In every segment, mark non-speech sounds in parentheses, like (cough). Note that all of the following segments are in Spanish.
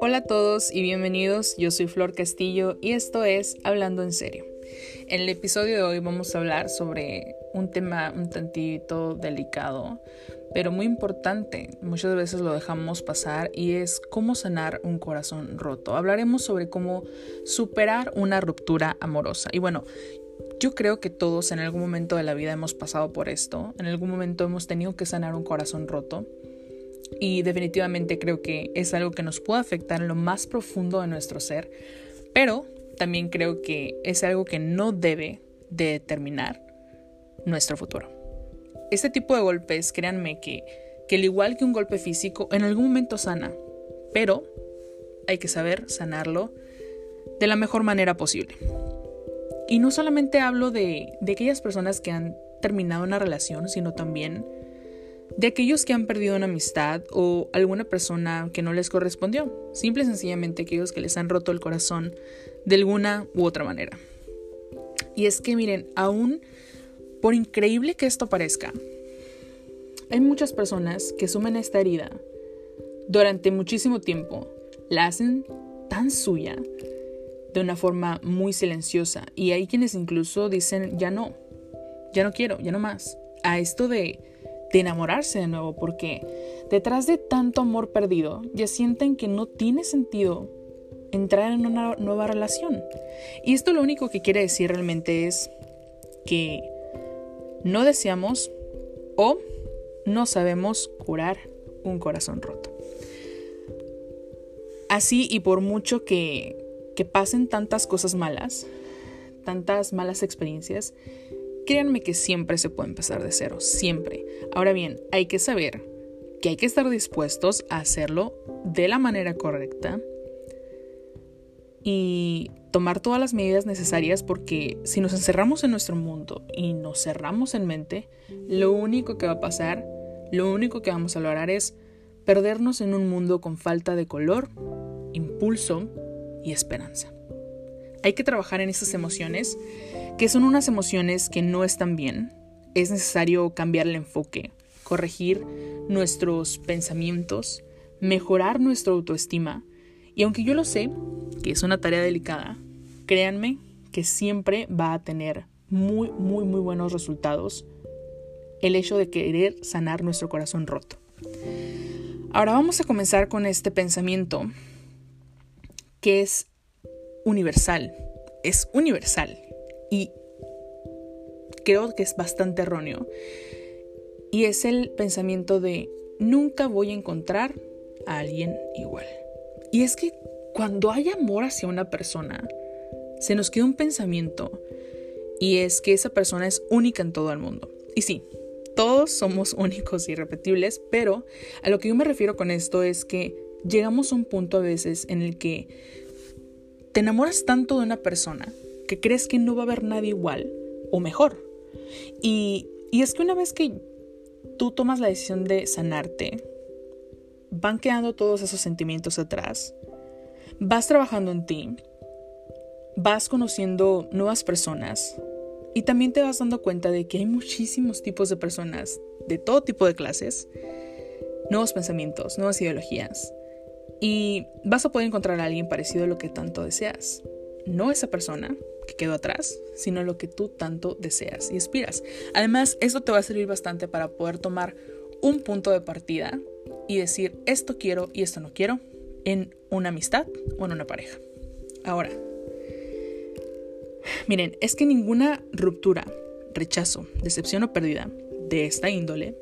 Hola a todos y bienvenidos, yo soy Flor Castillo y esto es Hablando en serio. En el episodio de hoy vamos a hablar sobre un tema un tantito delicado, pero muy importante. Muchas veces lo dejamos pasar y es cómo sanar un corazón roto. Hablaremos sobre cómo superar una ruptura amorosa. Y bueno, yo creo que todos en algún momento de la vida hemos pasado por esto. En algún momento hemos tenido que sanar un corazón roto y definitivamente creo que es algo que nos puede afectar en lo más profundo de nuestro ser, pero también creo que es algo que no debe determinar nuestro futuro. Este tipo de golpes, créanme que, que al igual que un golpe físico, en algún momento sana, pero hay que saber sanarlo de la mejor manera posible. Y no solamente hablo de, de aquellas personas que han terminado una relación, sino también de aquellos que han perdido una amistad o alguna persona que no les correspondió, simple y sencillamente aquellos que les han roto el corazón de alguna u otra manera. Y es que miren, aún por increíble que esto parezca, hay muchas personas que sumen esta herida durante muchísimo tiempo, la hacen tan suya de una forma muy silenciosa y hay quienes incluso dicen ya no, ya no quiero, ya no más. A esto de de enamorarse de nuevo, porque detrás de tanto amor perdido ya sienten que no tiene sentido entrar en una nueva relación. Y esto lo único que quiere decir realmente es que no deseamos o no sabemos curar un corazón roto. Así y por mucho que, que pasen tantas cosas malas, tantas malas experiencias, Créanme que siempre se puede empezar de cero, siempre. Ahora bien, hay que saber que hay que estar dispuestos a hacerlo de la manera correcta y tomar todas las medidas necesarias porque si nos encerramos en nuestro mundo y nos cerramos en mente, lo único que va a pasar, lo único que vamos a lograr es perdernos en un mundo con falta de color, impulso y esperanza. Hay que trabajar en esas emociones que son unas emociones que no están bien. Es necesario cambiar el enfoque, corregir nuestros pensamientos, mejorar nuestra autoestima. Y aunque yo lo sé, que es una tarea delicada, créanme que siempre va a tener muy, muy, muy buenos resultados el hecho de querer sanar nuestro corazón roto. Ahora vamos a comenzar con este pensamiento que es universal. Es universal y creo que es bastante erróneo. Y es el pensamiento de nunca voy a encontrar a alguien igual. Y es que cuando hay amor hacia una persona, se nos queda un pensamiento y es que esa persona es única en todo el mundo. Y sí, todos somos (laughs) únicos y irrepetibles, pero a lo que yo me refiero con esto es que llegamos a un punto a veces en el que te enamoras tanto de una persona que crees que no va a haber nadie igual o mejor. Y, y es que una vez que tú tomas la decisión de sanarte, van quedando todos esos sentimientos atrás, vas trabajando en ti, vas conociendo nuevas personas y también te vas dando cuenta de que hay muchísimos tipos de personas de todo tipo de clases, nuevos pensamientos, nuevas ideologías y vas a poder encontrar a alguien parecido a lo que tanto deseas. No esa persona, que quedó atrás, sino lo que tú tanto deseas y aspiras. Además, esto te va a servir bastante para poder tomar un punto de partida y decir esto quiero y esto no quiero en una amistad o en una pareja. Ahora, miren, es que ninguna ruptura, rechazo, decepción o pérdida de esta índole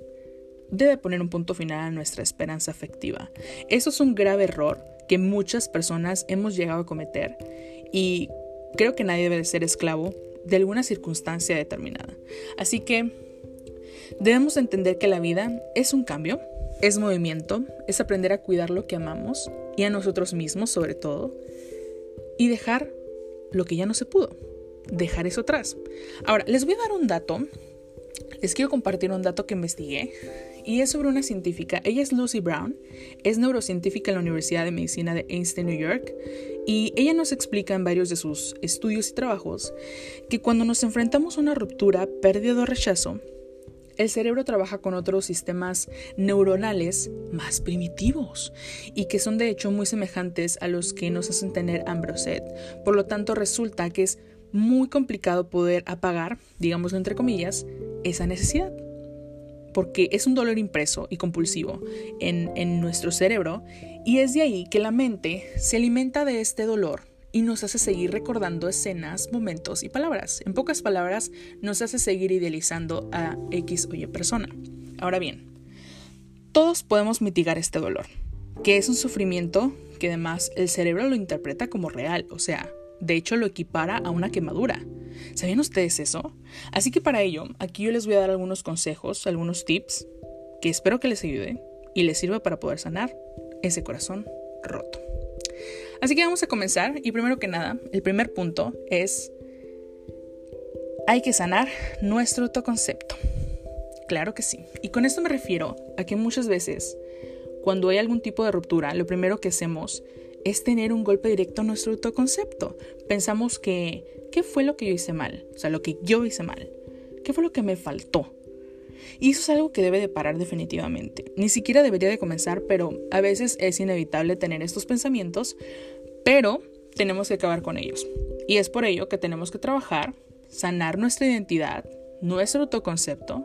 debe poner un punto final a nuestra esperanza afectiva. Eso es un grave error que muchas personas hemos llegado a cometer y Creo que nadie debe ser esclavo de alguna circunstancia determinada. Así que debemos entender que la vida es un cambio, es movimiento, es aprender a cuidar lo que amamos y a nosotros mismos sobre todo, y dejar lo que ya no se pudo, dejar eso atrás. Ahora, les voy a dar un dato, les quiero compartir un dato que investigué y es sobre una científica. Ella es Lucy Brown, es neurocientífica en la Universidad de Medicina de Einstein, New York, y ella nos explica en varios de sus estudios y trabajos que cuando nos enfrentamos a una ruptura, pérdida o rechazo, el cerebro trabaja con otros sistemas neuronales más primitivos y que son de hecho muy semejantes a los que nos hacen tener hambre. Por lo tanto, resulta que es muy complicado poder apagar, digámoslo entre comillas, esa necesidad. Porque es un dolor impreso y compulsivo en, nuestro cerebro y es de ahí que la mente se alimenta de este dolor y nos hace seguir recordando escenas, momentos y palabras. En pocas palabras, nos hace seguir idealizando a X o Y persona. Ahora bien, todos podemos mitigar este dolor, que es un sufrimiento que además el cerebro lo interpreta como real, o sea, de hecho lo equipara a una quemadura. ¿Sabían ustedes eso? Así que para ello, aquí yo les voy a dar algunos consejos, algunos tips, que espero que les ayude y les sirva para poder sanar ese corazón roto. Así que vamos a comenzar y primero que nada, el primer punto es, hay que sanar nuestro autoconcepto. Claro que sí. Y con esto me refiero a que muchas veces, cuando hay algún tipo de ruptura, lo primero que hacemos es tener un golpe directo a nuestro autoconcepto. Pensamos que, ¿qué fue lo que yo hice mal? O sea, lo que yo hice mal. ¿Qué fue lo que me faltó? Y eso es algo que debe de parar definitivamente. Ni siquiera debería de comenzar, pero a veces es inevitable tener estos pensamientos, pero tenemos que acabar con ellos. Y es por ello que tenemos que trabajar, sanar nuestra identidad, nuestro autoconcepto,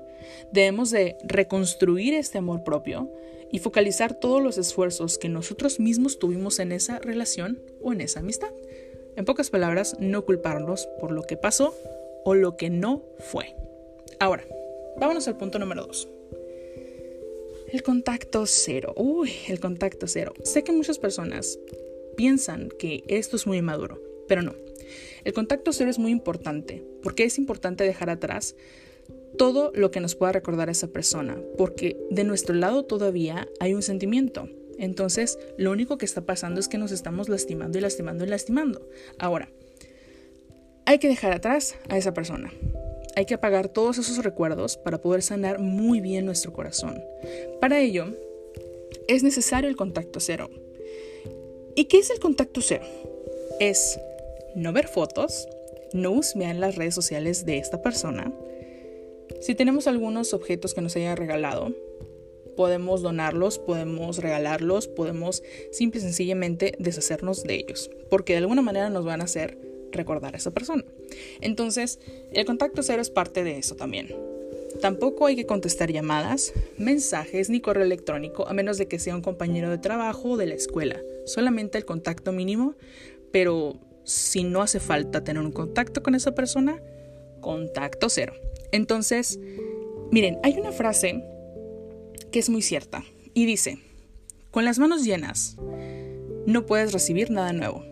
debemos de reconstruir este amor propio y focalizar todos los esfuerzos que nosotros mismos tuvimos en esa relación o en esa amistad. En pocas palabras, no culparnos por lo que pasó o lo que no fue. Ahora, Vámonos al punto número 2. El contacto cero. Uy, el contacto cero. Sé que muchas personas piensan que esto es muy inmaduro, pero no. El contacto cero es muy importante porque es importante dejar atrás todo lo que nos pueda recordar a esa persona, porque de nuestro lado todavía hay un sentimiento. Entonces, lo único que está pasando es que nos estamos lastimando y lastimando y lastimando. Ahora, hay que dejar atrás a esa persona. Hay que apagar todos esos recuerdos para poder sanar muy bien nuestro corazón. Para ello, es necesario el contacto cero. ¿Y qué es el contacto cero? Es no ver fotos, no husmear las redes sociales de esta persona. Si tenemos algunos objetos que nos haya regalado, podemos donarlos, podemos regalarlos, podemos simple y sencillamente deshacernos de ellos, porque de alguna manera nos van a hacer recordar a esa persona. Entonces, el contacto cero es parte de eso también. Tampoco hay que contestar llamadas, mensajes ni correo electrónico a menos de que sea un compañero de trabajo o de la escuela. Solamente el contacto mínimo, pero si no hace falta tener un contacto con esa persona, contacto cero. Entonces, miren, hay una frase que es muy cierta y dice, con las manos llenas, no puedes recibir nada nuevo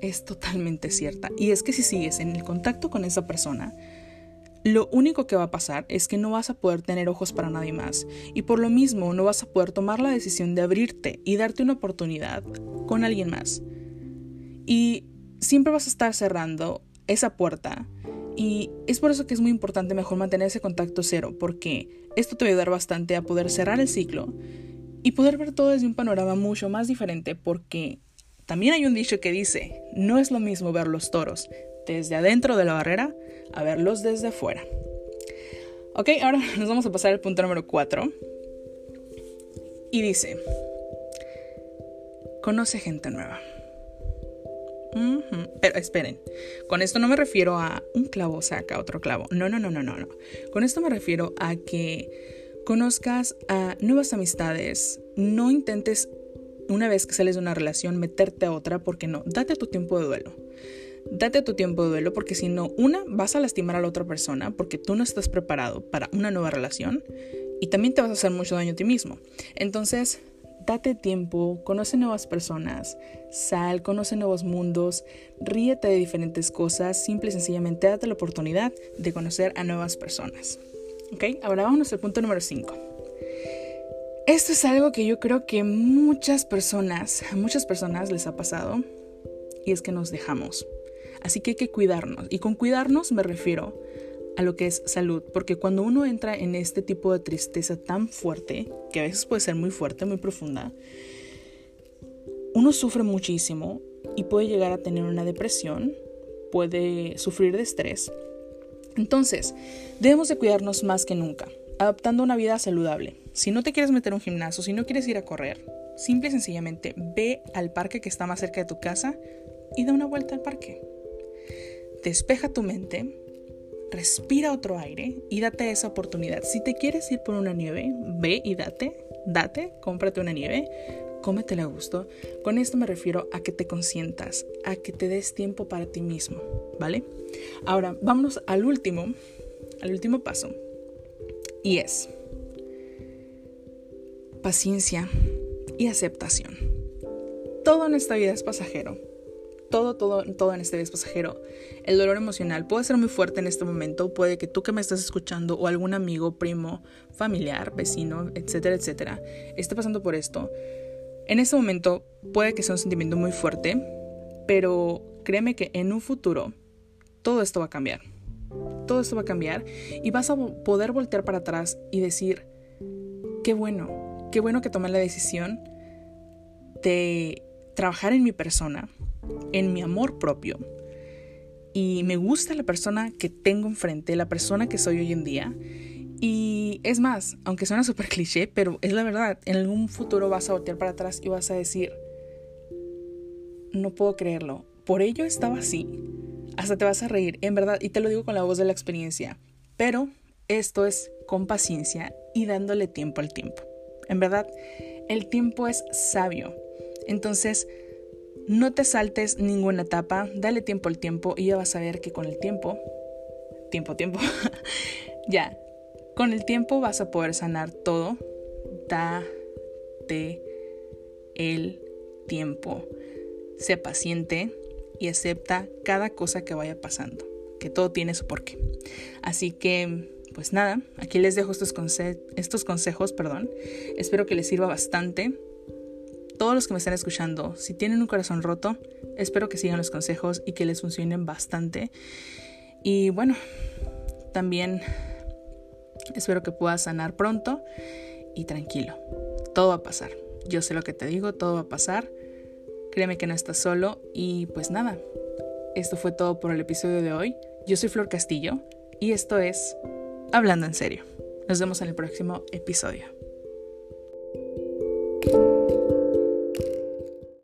es totalmente cierta. Y es que si sigues en el contacto con esa persona, lo único que va a pasar es que no vas a poder tener ojos para nadie más y por lo mismo no vas a poder tomar la decisión de abrirte y darte una oportunidad con alguien más. Y siempre vas a estar cerrando esa puerta y es por eso que es muy importante mejor mantener ese contacto cero porque esto te va a ayudar bastante a poder cerrar el ciclo y poder ver todo desde un panorama mucho más diferente porque también hay un dicho que dice, no es lo mismo ver los toros desde adentro de la barrera a verlos desde afuera. Ok, ahora (laughs) nos vamos a pasar al punto número 4. Y dice, conoce gente nueva. Pero esperen, con esto no me refiero a un clavo saca otro clavo. No, no, no, no, no, no. Con esto me refiero a que conozcas a nuevas amistades. No intentes una vez que sales de una relación, meterte a otra, porque no, date tu tiempo de duelo. Date tu tiempo de duelo porque si no, una, vas a lastimar a la otra persona porque tú no estás preparado para una nueva relación y también te vas a hacer mucho daño a ti mismo. Entonces, date tiempo, conoce nuevas personas, sal, conoce nuevos mundos, ríete de diferentes cosas, simple y sencillamente date la oportunidad de conocer a nuevas personas. ¿Ok? Ahora vamos al punto número 5. Esto es algo que yo creo que muchas personas, a muchas personas les ha pasado y es que nos dejamos. Así que hay que cuidarnos. Y con cuidarnos me refiero a lo que es salud, porque cuando uno entra en este tipo de tristeza tan fuerte, que a veces puede ser muy fuerte, muy profunda, uno sufre muchísimo y puede llegar a tener una depresión, puede sufrir de estrés Entonces, debemos de cuidarnos más que nunca, adaptando una vida saludable. Si no te quieres meter a un gimnasio, si no quieres ir a correr, simple y sencillamente ve al parque que está más cerca de tu casa y da una vuelta al parque. Despeja tu mente, respira otro aire y date esa oportunidad. Si te quieres ir por una nieve, ve y date, date, cómprate una nieve, cómetela a gusto. Con esto me refiero a que te consientas, a que te des tiempo para ti mismo, ¿vale? Ahora, vámonos al último, al último paso. Y es paciencia y aceptación. Todo en esta vida es pasajero. Todo, todo, todo en esta vida pasajero. El dolor emocional puede ser muy fuerte en este momento. Puede que tú que me estás escuchando o algún amigo, primo, familiar, vecino, etcétera, etcétera, esté pasando por esto. En este momento puede que sea un sentimiento muy fuerte, pero créeme que en un futuro todo esto va a cambiar. Todo esto va a cambiar y vas a poder voltear para atrás y decir, qué bueno, qué bueno que tomé la decisión de trabajar en mi persona, en mi amor propio. Y me gusta la persona que tengo enfrente, la persona que soy hoy en día. Y es más, aunque suena súper cliché, pero es la verdad, en algún futuro vas a voltear para atrás y vas a decir, no puedo creerlo, por ello estaba así. Hasta te vas a reír, en verdad, y te lo digo con la voz de la experiencia. Pero esto es con paciencia y dándole tiempo al tiempo. En verdad, el tiempo es sabio. Entonces, no te saltes ninguna etapa, dale tiempo al tiempo y ya vas a ver que con el tiempo, tiempo, tiempo, (laughs) ya, con el tiempo vas a poder sanar todo. Date el tiempo. Sé paciente y acepta cada cosa que vaya pasando, que todo tiene su porqué. Así que, pues nada, aquí les dejo estos, estos consejos, perdón. Espero que les sirva bastante todos los que me están escuchando, si tienen un corazón roto, espero que sigan los consejos y que les funcionen bastante. Y bueno, también espero que puedas sanar pronto y tranquilo. Todo va a pasar. Yo sé lo que te digo, todo va a pasar. Créeme que no estás solo y pues nada. Esto fue todo por el episodio de hoy. Yo soy Flor Castillo y esto es Hablando en serio. Nos vemos en el próximo episodio.